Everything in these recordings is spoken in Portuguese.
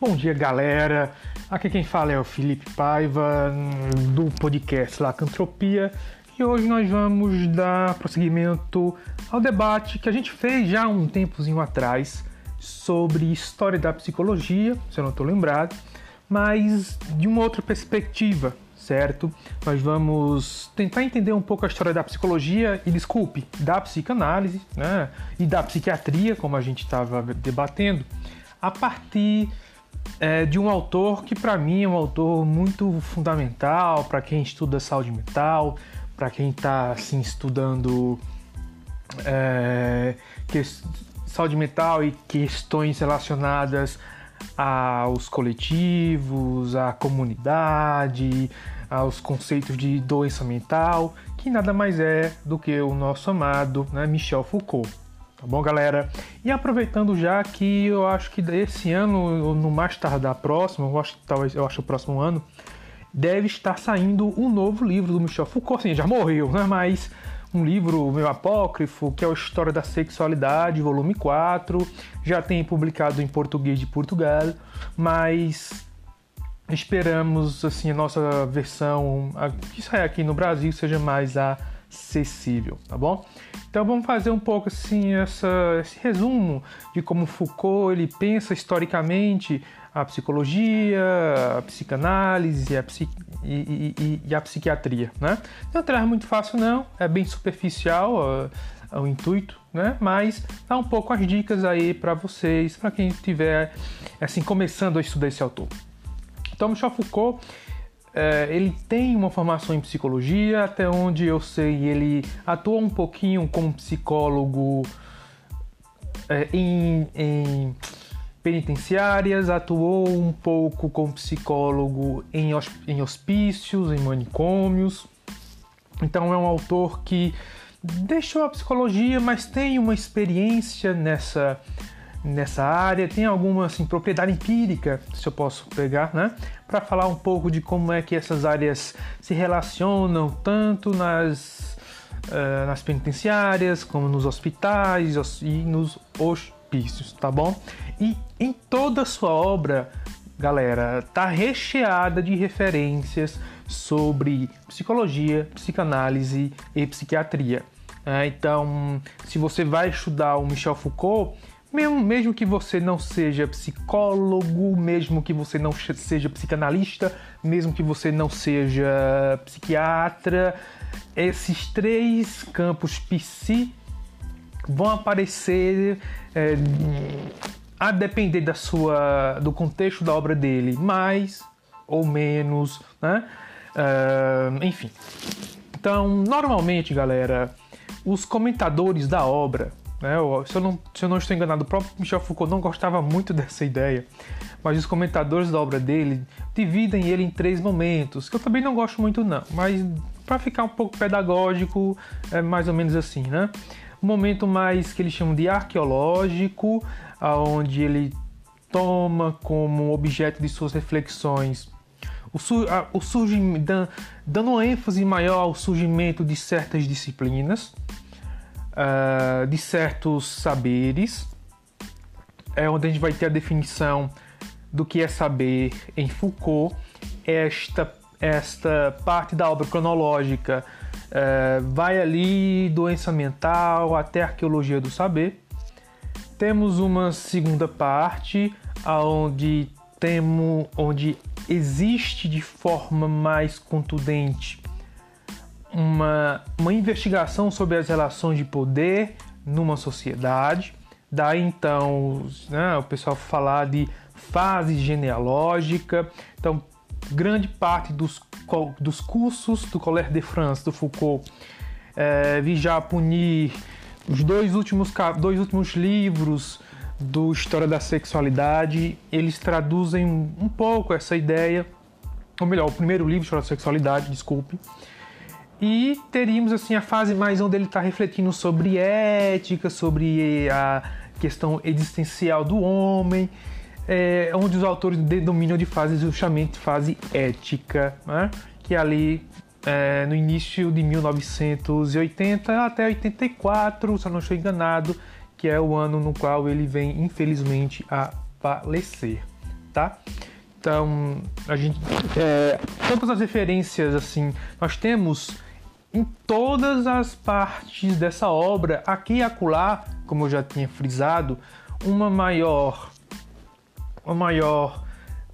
Bom dia, galera. Aqui quem fala é o Felipe Paiva, do podcast Lacantropia, e hoje nós vamos dar prosseguimento ao debate que a gente fez já um tempozinho atrás sobre história da psicologia, se eu não estou lembrado, mas de uma outra perspectiva, certo? Nós vamos tentar entender um pouco a história da psicologia e, desculpe, da psicanálise né? e da psiquiatria, como a gente estava debatendo, a partir é, de um autor que, para mim, é um autor muito fundamental para quem estuda saúde mental, para quem está assim, estudando é, que, saúde mental e questões relacionadas aos coletivos, à comunidade, aos conceitos de doença mental, que nada mais é do que o nosso amado né, Michel Foucault. Tá bom, galera? E aproveitando já que eu acho que esse ano, no mais tardar próximo, eu acho que talvez eu acho o próximo ano, deve estar saindo um novo livro do Michel Foucault. Assim, já morreu, né? Mas um livro meu apócrifo, que é o História da Sexualidade, volume 4. Já tem publicado em português de Portugal, mas esperamos assim a nossa versão a, que sai aqui no Brasil seja mais acessível, tá bom? Então vamos fazer um pouco assim essa, esse resumo de como Foucault ele pensa historicamente a psicologia, a psicanálise a e, e, e, a psiquiatria, né? Não é muito fácil não, é bem superficial o intuito, né? Mas dá um pouco as dicas aí para vocês, para quem estiver assim começando a estudar esse autor. Então, Michel Foucault, é, ele tem uma formação em psicologia, até onde eu sei, ele atua um pouquinho como psicólogo é, em, em penitenciárias, atuou um pouco como psicólogo em, em hospícios, em manicômios. Então é um autor que deixou a psicologia, mas tem uma experiência nessa nessa área, tem alguma assim, propriedade empírica, se eu posso pegar, né? Para falar um pouco de como é que essas áreas se relacionam tanto nas, uh, nas penitenciárias, como nos hospitais e nos hospícios, tá bom? E em toda a sua obra, galera, tá recheada de referências sobre psicologia, psicanálise e psiquiatria. É, então, se você vai estudar o Michel Foucault, mesmo, que você não seja psicólogo, mesmo que você não seja psicanalista, mesmo que você não seja psiquiatra, esses três campos psi vão aparecer é, a depender da sua, do contexto da obra dele, mais ou menos, né? Uh, enfim. Então, normalmente, galera, os comentadores da obra né? Se, eu não, se eu não estou enganado, o próprio Michel Foucault não gostava muito dessa ideia, mas os comentadores da obra dele dividem ele em três momentos, que eu também não gosto muito não, mas para ficar um pouco pedagógico, é mais ou menos assim, né? Um momento mais que eles chamam de arqueológico, aonde ele toma como objeto de suas reflexões o, o surgimento, dando uma ênfase maior ao surgimento de certas disciplinas, uh, de certos saberes, é onde a gente vai ter a definição do que é saber em Foucault. Esta, esta parte da obra cronológica uh, vai ali doença mental até arqueologia do saber. Temos uma segunda parte onde temos onde existe de forma mais contundente uma, uma investigação sobre as relações de poder numa sociedade. Daí então né, o pessoal falar de fase genealógica. Então, grande parte dos, dos cursos do Collège de France, do Foucault, é, já punir os dois últimos, dois últimos livros do História da Sexualidade, eles traduzem um pouco essa ideia, ou melhor, o primeiro livro, História da Sexualidade, desculpe, e teríamos assim a fase mais onde ele está refletindo sobre ética, sobre a questão existencial do homem, é, onde os autores denominam de fase justamente fase ética, né? que é ali é, no início de 1980 até 84, se eu não estou enganado, que é o ano no qual ele vem infelizmente a falecer. tá? Então, a gente. É, todas as referências, assim, nós temos em todas as partes dessa obra, aqui e acolá, como eu já tinha frisado, uma maior. Uma maior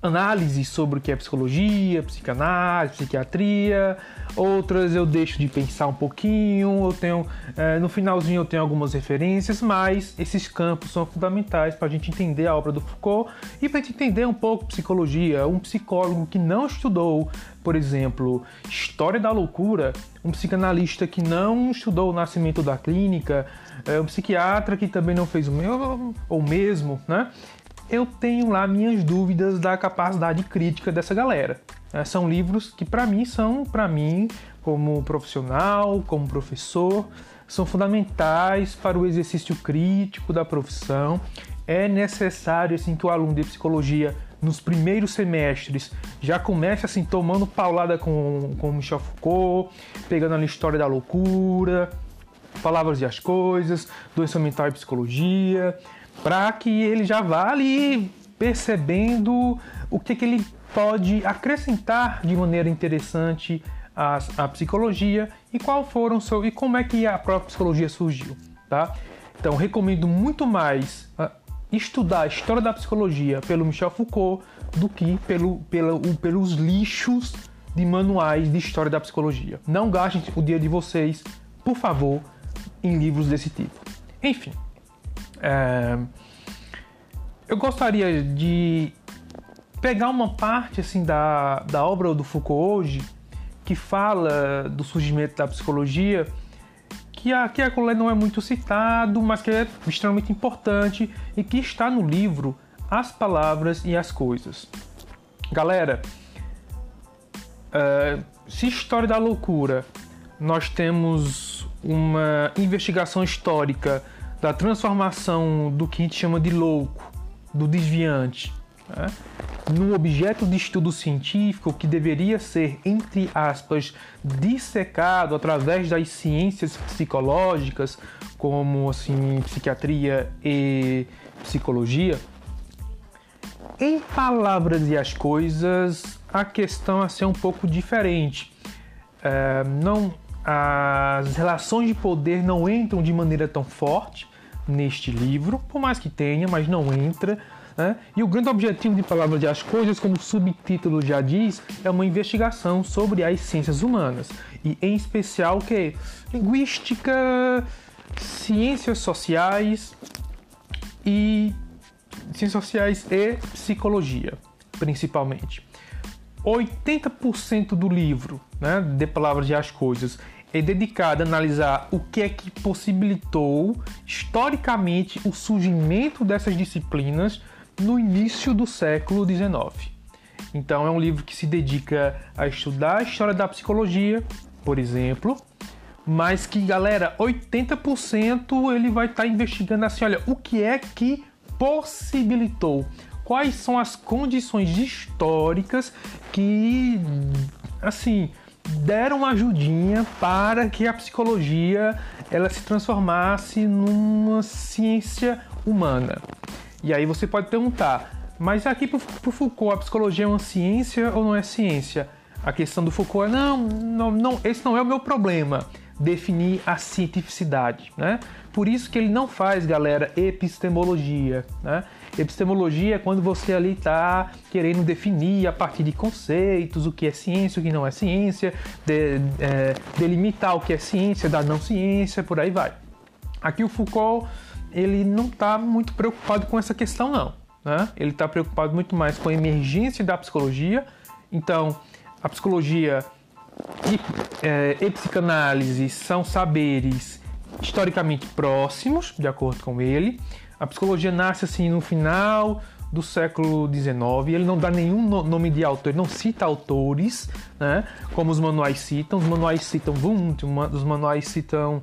análise sobre o que é psicologia, psicanálise, psiquiatria. Outras eu deixo de pensar um pouquinho. Eu tenho é, no finalzinho eu tenho algumas referências, mas esses campos são fundamentais para a gente entender a obra do Foucault e para a gente entender um pouco psicologia. Um psicólogo que não estudou, por exemplo, história da loucura, um psicanalista que não estudou o nascimento da clínica, é, um psiquiatra que também não fez o meu ou mesmo, né? Eu tenho lá minhas dúvidas da capacidade crítica dessa galera. É, são livros que para mim são, para mim, como profissional, como professor, são fundamentais para o exercício crítico da profissão. É necessário assim que o aluno de psicologia nos primeiros semestres já comece assim tomando paulada com, com Michel Foucault, pegando a história da loucura, palavras e as coisas, doença mental e psicologia, para que ele já vá ali percebendo o que, que ele pode acrescentar de maneira interessante à, à psicologia e qual foram seu, e como é que a própria psicologia surgiu, tá? Então recomendo muito mais uh, estudar a história da psicologia pelo Michel Foucault do que pelo, pelo, pelos lixos de manuais de história da psicologia. Não gastem o dia de vocês, por favor, em livros desse tipo. Enfim, é, eu gostaria de pegar uma parte assim da, da obra do Foucault hoje que fala do surgimento da psicologia que aqui a colher não é muito citado, mas que é extremamente importante e que está no livro As Palavras e as Coisas. Galera, uh, se História da Loucura nós temos uma investigação histórica da transformação do que a gente chama de louco, do desviante, né? num objeto de estudo científico que deveria ser, entre aspas, dissecado através das ciências psicológicas, como assim, psiquiatria e psicologia. Em palavras e as coisas, a questão a ser um pouco diferente. É, não, as relações de poder não entram de maneira tão forte, neste livro, por mais que tenha, mas não entra. Né? E o grande objetivo de Palavras de As Coisas, como o subtítulo já diz, é uma investigação sobre as ciências humanas, e em especial que linguística, ciências sociais e ciências sociais e psicologia, principalmente. 80% do livro, né, de Palavras de As Coisas, é dedicada a analisar o que é que possibilitou historicamente o surgimento dessas disciplinas no início do século XIX. Então é um livro que se dedica a estudar a história da psicologia, por exemplo, mas que, galera, 80% ele vai estar tá investigando assim, olha, o que é que possibilitou, quais são as condições históricas que, assim, deram uma ajudinha para que a psicologia ela se transformasse numa ciência humana. E aí você pode perguntar, mas aqui para o Foucault a psicologia é uma ciência ou não é ciência? A questão do Foucault é não, não, não, esse não é o meu problema definir a cientificidade, né? Por isso que ele não faz, galera, epistemologia, né? Epistemologia é quando você ali está querendo definir a partir de conceitos o que é ciência, o que não é ciência, de, é, delimitar o que é ciência da não ciência, por aí vai. Aqui o Foucault ele não está muito preocupado com essa questão não, né? Ele está preocupado muito mais com a emergência da psicologia. Então, a psicologia e, é, e psicanálise são saberes historicamente próximos, de acordo com ele. A psicologia nasce assim no final do século XIX. Ele não dá nenhum nome de autor, ele não cita autores, né? Como os manuais citam. Os manuais citam Wundt, os manuais citam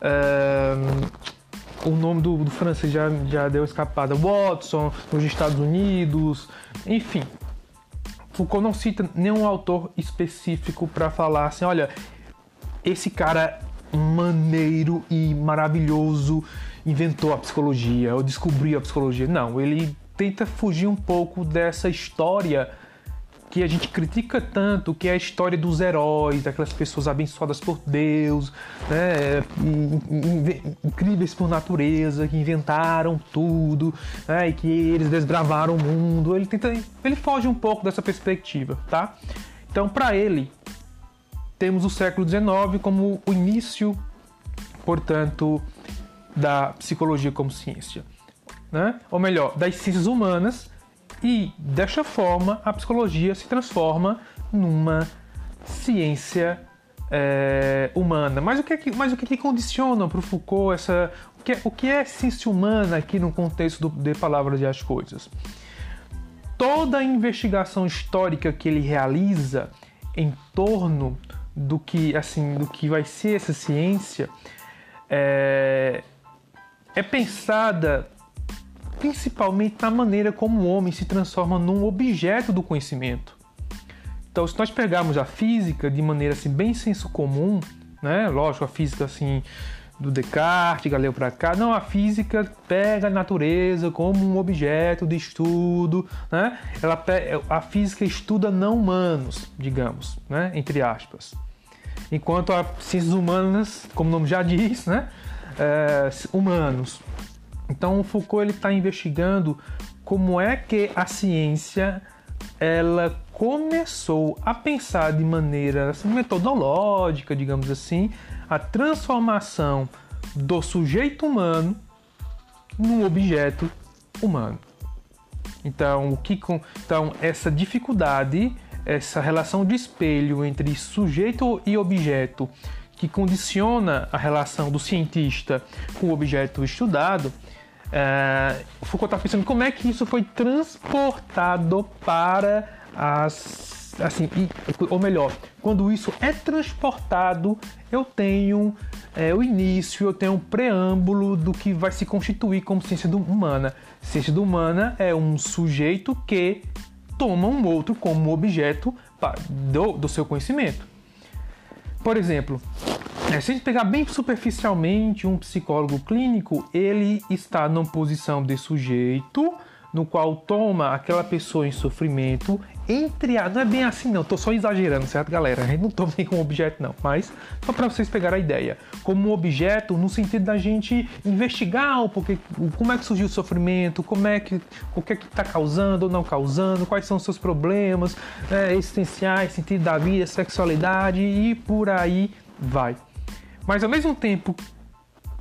uh, o nome do, do, francês já, já deu escapada, Watson, nos Estados Unidos, enfim. Foucault não cita nenhum autor específico para falar assim, olha, esse cara maneiro e maravilhoso inventou a psicologia ou descobriu a psicologia. Não, ele tenta fugir um pouco dessa história que a gente critica tanto, que é a história dos heróis, daquelas pessoas abençoadas por Deus, né, incríveis por natureza, que inventaram tudo, né, e que eles desbravaram o mundo. Ele tenta, ele foge um pouco dessa perspectiva, tá? Então, para ele, temos o século XIX como o início, portanto, da psicologia como ciência, né? Ou melhor, das ciências humanas e desta forma, a psicologia se transforma numa ciência é, humana. Mas o que, é que, mas o que, é que condiciona para o Foucault essa. O que, é, o que é ciência humana aqui no contexto do, de Palavras e as Coisas? Toda a investigação histórica que ele realiza em torno do que, assim, do que vai ser essa ciência é, é pensada principalmente na maneira como o homem se transforma num objeto do conhecimento. Então, se nós pegarmos a física de maneira assim bem senso comum, né? Lógico, a física assim do Descartes, Galileu para cá, não, a física pega a natureza como um objeto de estudo, né? Ela a física estuda não humanos, digamos, né? Entre aspas. Enquanto as ciências humanas, como o nome já diz, né? É, humanos. Então o Foucault ele está investigando como é que a ciência ela começou a pensar de maneira assim, metodológica, digamos assim, a transformação do sujeito humano num objeto humano. Então, o que com, então essa dificuldade, essa relação de espelho entre sujeito e objeto que condiciona a relação do cientista com o objeto estudado, é, o Foucault está pensando como é que isso foi transportado para as. Assim, ou melhor, quando isso é transportado, eu tenho é, o início, eu tenho um preâmbulo do que vai se constituir como ciência humana. Ciência humana é um sujeito que toma um outro como objeto do, do seu conhecimento. Por exemplo, é, se a gente pegar bem superficialmente um psicólogo clínico, ele está numa posição de sujeito no qual toma aquela pessoa em sofrimento entre a. Não é bem assim, não, tô só exagerando, certo, galera? Gente não toma nem como objeto, não, mas só para vocês pegarem a ideia. Como um objeto, no sentido da gente investigar o porquê, como é que surgiu o sofrimento, como é que, o que é que está causando ou não causando, quais são os seus problemas é, existenciais, sentido da vida, sexualidade e por aí vai. Mas ao mesmo tempo,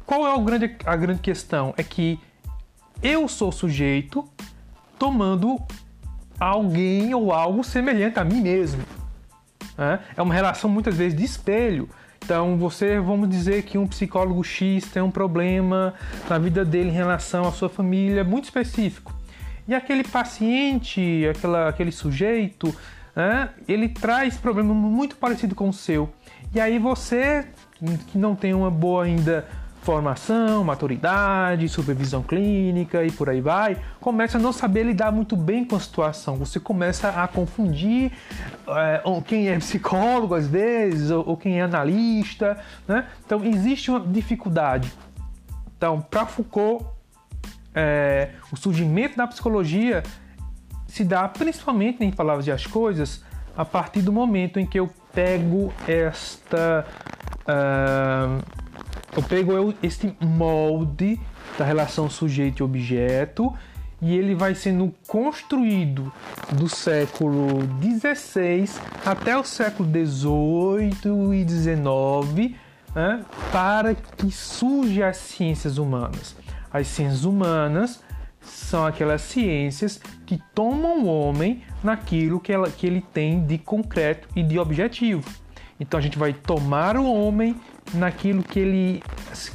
qual é grande, a grande questão? É que eu sou sujeito tomando alguém ou algo semelhante a mim mesmo. Né? É uma relação muitas vezes de espelho. Então, você, vamos dizer que um psicólogo X tem um problema na vida dele em relação à sua família muito específico. E aquele paciente, aquela, aquele sujeito, né, ele traz problema muito parecido com o seu. E aí você que não tem uma boa ainda formação, maturidade, supervisão clínica e por aí vai, começa a não saber lidar muito bem com a situação. Você começa a confundir é, quem é psicólogo às vezes ou, ou quem é analista, né? Então existe uma dificuldade. Então, para Foucault, é, o surgimento da psicologia se dá principalmente em palavras e as coisas a partir do momento em que eu pego esta eu pego este molde da relação sujeito e objeto e ele vai sendo construído do século XVI até o século XVIII e XIX né, para que surjam as ciências humanas. As ciências humanas são aquelas ciências que tomam o homem naquilo que ele tem de concreto e de objetivo. Então a gente vai tomar o homem naquilo que ele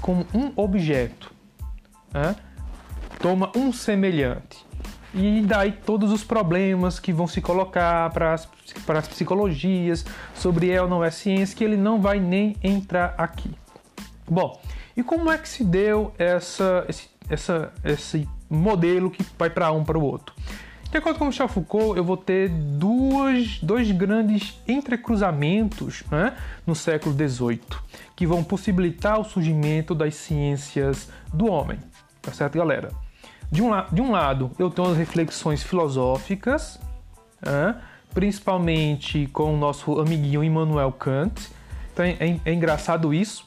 como um objeto, né? toma um semelhante e daí todos os problemas que vão se colocar para as, psicologias sobre é ou não é ciência que ele não vai nem entrar aqui. Bom, e como é que se deu essa, esse, essa, esse modelo que vai para um para o outro? De acordo com Michel Foucault, eu vou ter duas, dois grandes entrecruzamentos né, no século XVIII que vão possibilitar o surgimento das ciências do homem. Tá certo, galera? de um, de um lado, eu tenho as reflexões filosóficas, né? principalmente com o nosso amiguinho Immanuel Kant. Então é, é, engraçado isso.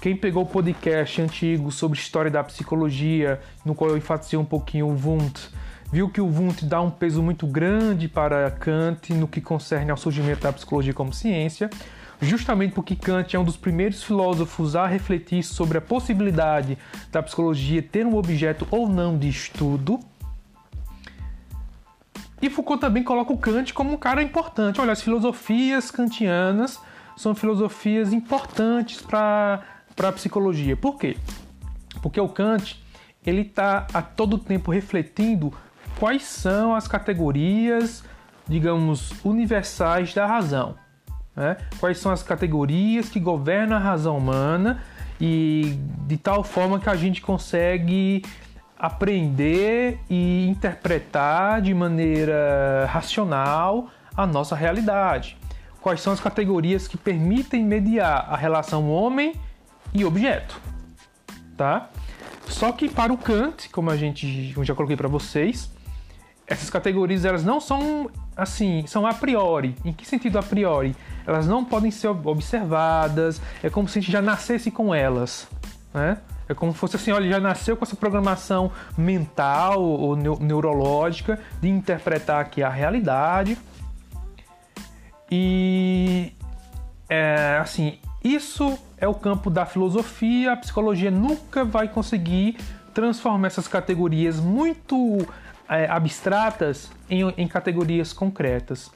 Quem pegou o podcast antigo sobre história da psicologia, no qual eu enfatizei um pouquinho o Wundt, viu que o Wundt dá um peso muito grande para Kant no que concerne ao surgimento da psicologia como ciência, justamente porque Kant é um dos primeiros filósofos a refletir sobre a possibilidade da psicologia ter um objeto ou não de estudo. E Foucault também coloca o Kant como um cara importante. Olha, as filosofias kantianas são filosofias importantes para a psicologia. Por quê? Porque o Kant ele está a todo tempo refletindo quais são as categorias, digamos, universais da razão. Né? Quais são as categorias que governam a razão humana e de tal forma que a gente consegue aprender e interpretar de maneira racional a nossa realidade. Quais são as categorias que permitem mediar a relação homem e objeto, tá? Só que para o Kant, como a gente como já coloquei para vocês, essas categorias elas não são assim, são a priori. Em que sentido a priori? Elas não podem ser observadas, é como se a gente já nascesse com elas, né? É como se fosse assim, olha, já nasceu com essa programação mental ou neurológica de interpretar aqui a realidade. E é, assim, isso é o campo da filosofia. A psicologia nunca vai conseguir transformar essas categorias muito é, abstratas em, em categorias concretas.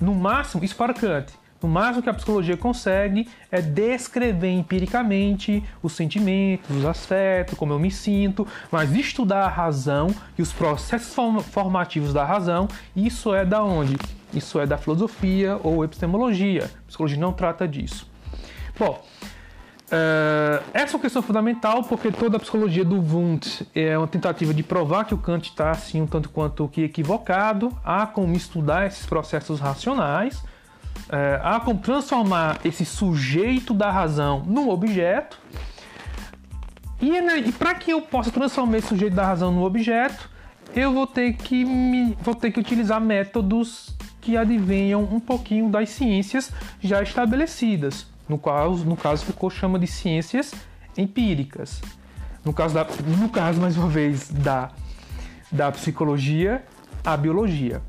No máximo, isso para Kant, no máximo que a psicologia consegue é descrever empiricamente os sentimentos, os afetos, como eu me sinto, mas estudar a razão e os processos formativos da razão, isso é da onde? Isso é da filosofia ou epistemologia. A psicologia não trata disso. Bom, Uh, essa é uma questão fundamental porque toda a psicologia do Wundt é uma tentativa de provar que o Kant está assim um tanto quanto que equivocado. Há como estudar esses processos racionais, uh, há como transformar esse sujeito da razão num objeto. E, né, e para que eu possa transformar esse sujeito da razão num objeto, eu vou ter que me, vou ter que utilizar métodos que advenham um pouquinho das ciências já estabelecidas no qual no caso Foucault chama de ciências empíricas. No caso, da, no caso mais uma vez, da, da psicologia, a biologia.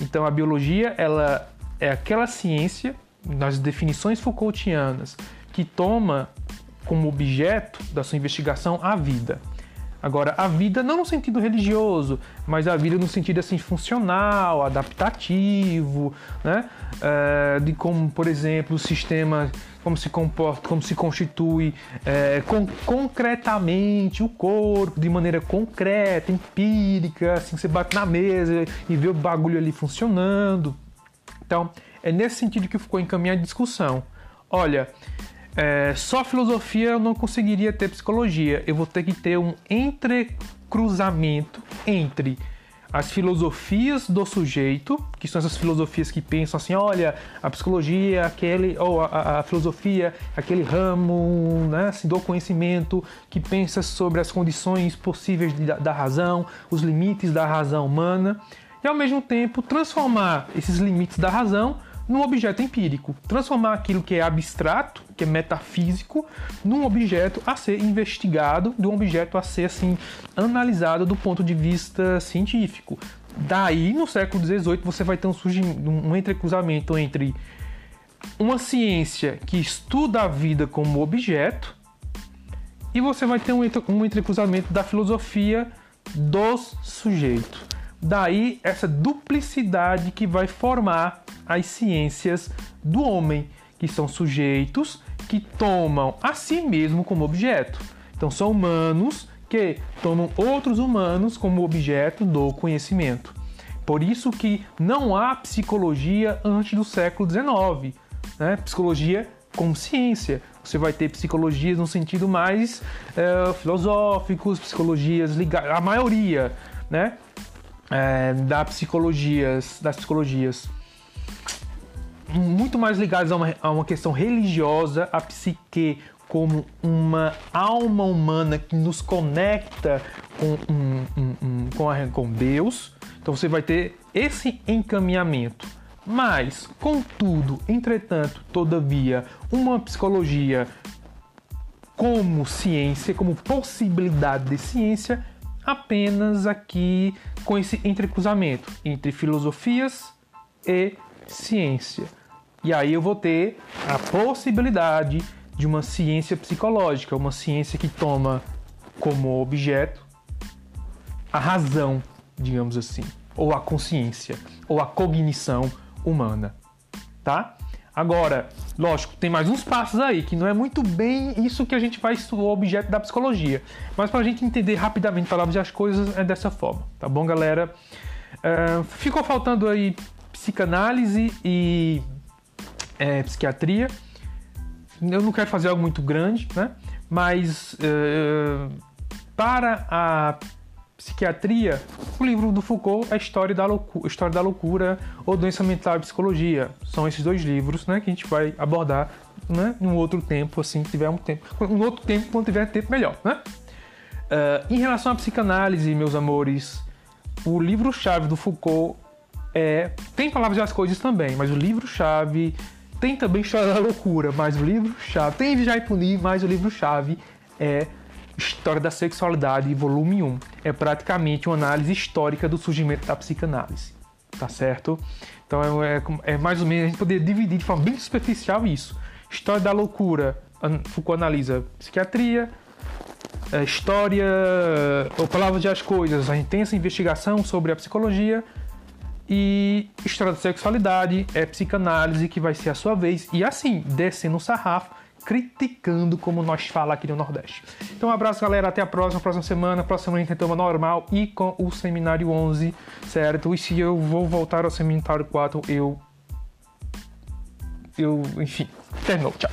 Então a biologia ela é aquela ciência, nas definições Foucaultianas, que toma como objeto da sua investigação a vida. Agora, a vida não no sentido religioso, mas a vida no sentido assim funcional, adaptativo, né? É, de como, por exemplo, o sistema, como se comporta, como se constitui é, concretamente o corpo, de maneira concreta, empírica, assim, você bate na mesa e vê o bagulho ali funcionando. Então, é nesse sentido que ficou encaminhada a discussão. Olha, é, só filosofia eu não conseguiria ter psicologia. Eu vou ter que ter um entrecruzamento entre as filosofias do sujeito, que são essas filosofias que pensam assim, olha, a psicologia aquele, ou a, a filosofia é aquele ramo né, assim, do conhecimento que pensa sobre as condições possíveis de, da razão, os limites da razão humana, e ao mesmo tempo transformar esses limites da razão num objeto empírico, transformar aquilo que é abstrato, que é metafísico, num objeto a ser investigado, de um objeto a ser assim analisado do ponto de vista científico. Daí, no século XVIII, você vai ter um, um entrecruzamento entre uma ciência que estuda a vida como objeto e você vai ter um, um entrecruzamento da filosofia dos sujeitos. Daí essa duplicidade que vai formar as ciências do homem, que são sujeitos que tomam a si mesmo como objeto. Então são humanos que tomam outros humanos como objeto do conhecimento. Por isso que não há psicologia antes do século XIX, né? Psicologia como ciência. Você vai ter psicologias no sentido mais é, filosóficos, psicologias ligadas, a maioria, né? É, da psicologias, das psicologias muito mais ligados a uma, a uma questão religiosa, a psique como uma alma humana que nos conecta com, um, um, um, com, a, com Deus. Então você vai ter esse encaminhamento. Mas, contudo, entretanto, todavia, uma psicologia como ciência, como possibilidade de ciência, apenas aqui com esse entrecruzamento entre filosofias e ciência. E aí eu vou ter a possibilidade de uma ciência psicológica, uma ciência que toma como objeto a razão, digamos assim, ou a consciência, ou a cognição humana, tá? Agora, lógico, tem mais uns passos aí, que não é muito bem isso que a gente vai o objeto da psicologia. Mas para a gente entender rapidamente palavras as coisas, é dessa forma, tá bom, galera? Uh, ficou faltando aí psicanálise e é, psiquiatria. Eu não quero fazer algo muito grande, né? Mas uh, para a psiquiatria, o livro do Foucault é História da, Loucura, História da Loucura ou Doença Mental e Psicologia. São esses dois livros né, que a gente vai abordar né, em um outro tempo, assim, tiver um tempo. Um outro tempo, quando tiver tempo, melhor. Né? Uh, em relação à psicanálise, meus amores, o livro-chave do Foucault é. Tem palavras das coisas também, mas o livro-chave tem também História da Loucura, mas o livro-chave. Tem Vigiar e Punir, mas o livro-chave é História da Sexualidade, volume 1. É praticamente uma análise histórica do surgimento da psicanálise. Tá certo? Então é, é, é mais ou menos a gente poder dividir de forma bem superficial isso. História da loucura, Foucault analisa psiquiatria, é, história, ou palavras de as coisas, a intensa investigação sobre a psicologia e história da sexualidade é psicanálise que vai ser a sua vez e assim descendo o sarrafo criticando como nós fala aqui no Nordeste. Então um abraço galera, até a próxima, próxima semana, próxima semana retoma normal e com o seminário 11, certo? E se eu vou voltar ao seminário 4, eu eu, enfim, terminou, tchau.